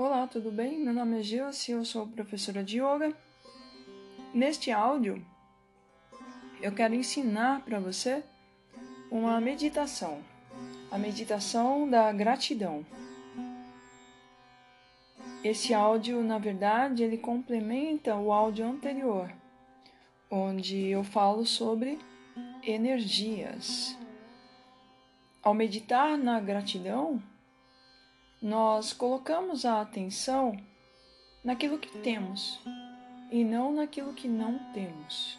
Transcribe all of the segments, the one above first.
Olá, tudo bem? Meu nome é Gilce, eu sou professora de yoga. Neste áudio, eu quero ensinar para você uma meditação, a meditação da gratidão. Esse áudio, na verdade, ele complementa o áudio anterior, onde eu falo sobre energias. Ao meditar na gratidão, nós colocamos a atenção naquilo que temos e não naquilo que não temos.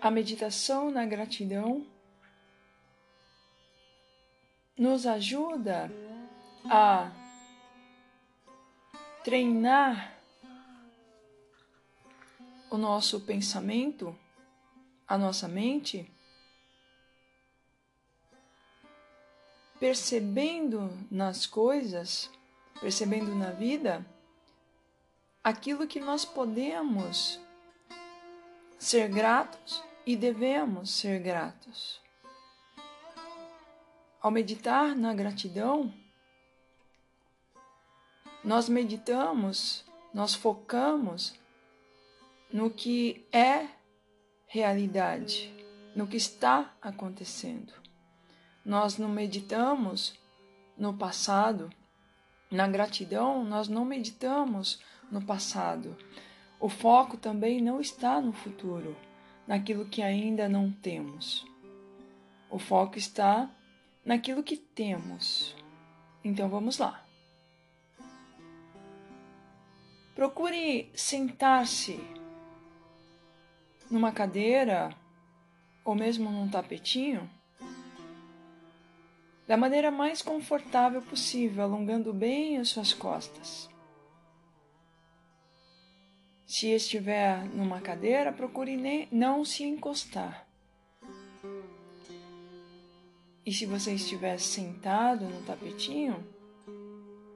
A meditação na gratidão nos ajuda a treinar o nosso pensamento, a nossa mente, percebendo nas coisas, percebendo na vida, aquilo que nós podemos ser gratos e devemos ser gratos. Ao meditar na gratidão, nós meditamos, nós focamos no que é realidade, no que está acontecendo. Nós não meditamos no passado, na gratidão, nós não meditamos no passado. O foco também não está no futuro, naquilo que ainda não temos. O foco está naquilo que temos. Então vamos lá. Procure sentar-se numa cadeira ou mesmo num tapetinho da maneira mais confortável possível, alongando bem as suas costas. Se estiver numa cadeira, procure nem, não se encostar. E se você estiver sentado no tapetinho,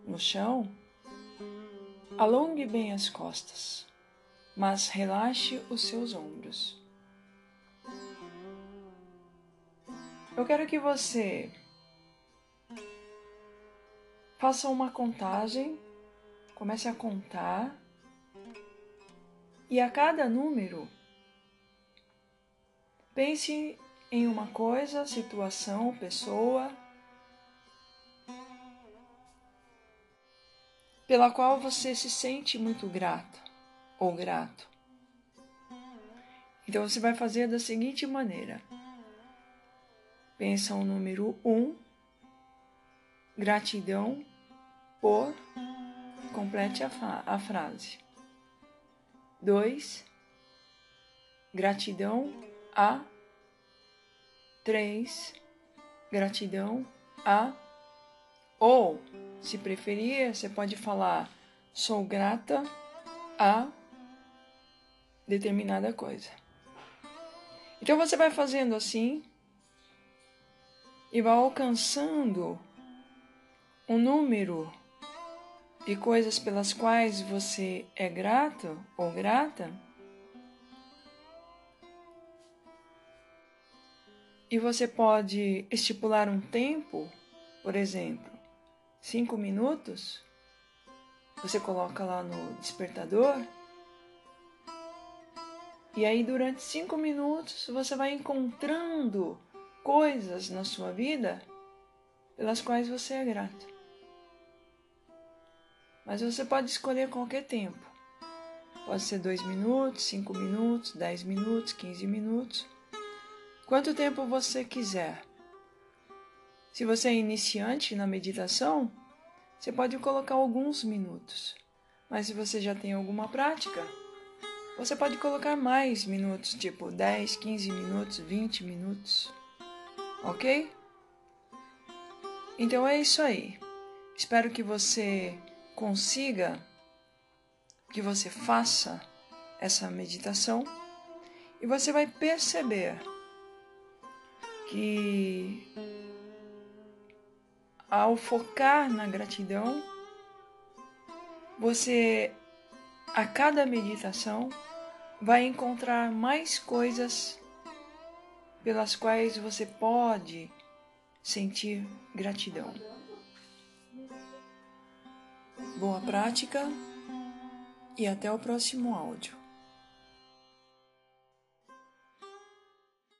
no chão, Alongue bem as costas, mas relaxe os seus ombros. Eu quero que você faça uma contagem, comece a contar, e a cada número, pense em uma coisa, situação, pessoa pela qual você se sente muito grata ou grato. Então você vai fazer da seguinte maneira: pensa o número 1, um, gratidão por, complete a, a frase. 2, gratidão a. 3, gratidão a. Ou se preferir, você pode falar: sou grata a determinada coisa. Então você vai fazendo assim e vai alcançando um número de coisas pelas quais você é grato ou grata. E você pode estipular um tempo, por exemplo, cinco minutos, você coloca lá no despertador. E aí, durante cinco minutos, você vai encontrando coisas na sua vida pelas quais você é grato. Mas você pode escolher qualquer tempo. Pode ser dois minutos, cinco minutos, dez minutos, quinze minutos. Quanto tempo você quiser. Se você é iniciante na meditação, você pode colocar alguns minutos. Mas se você já tem alguma prática, você pode colocar mais minutos, tipo 10, 15 minutos, 20 minutos. Ok? Então é isso aí. Espero que você consiga, que você faça essa meditação e você vai perceber que ao focar na gratidão, você a cada meditação vai encontrar mais coisas pelas quais você pode sentir gratidão. Boa prática e até o próximo áudio.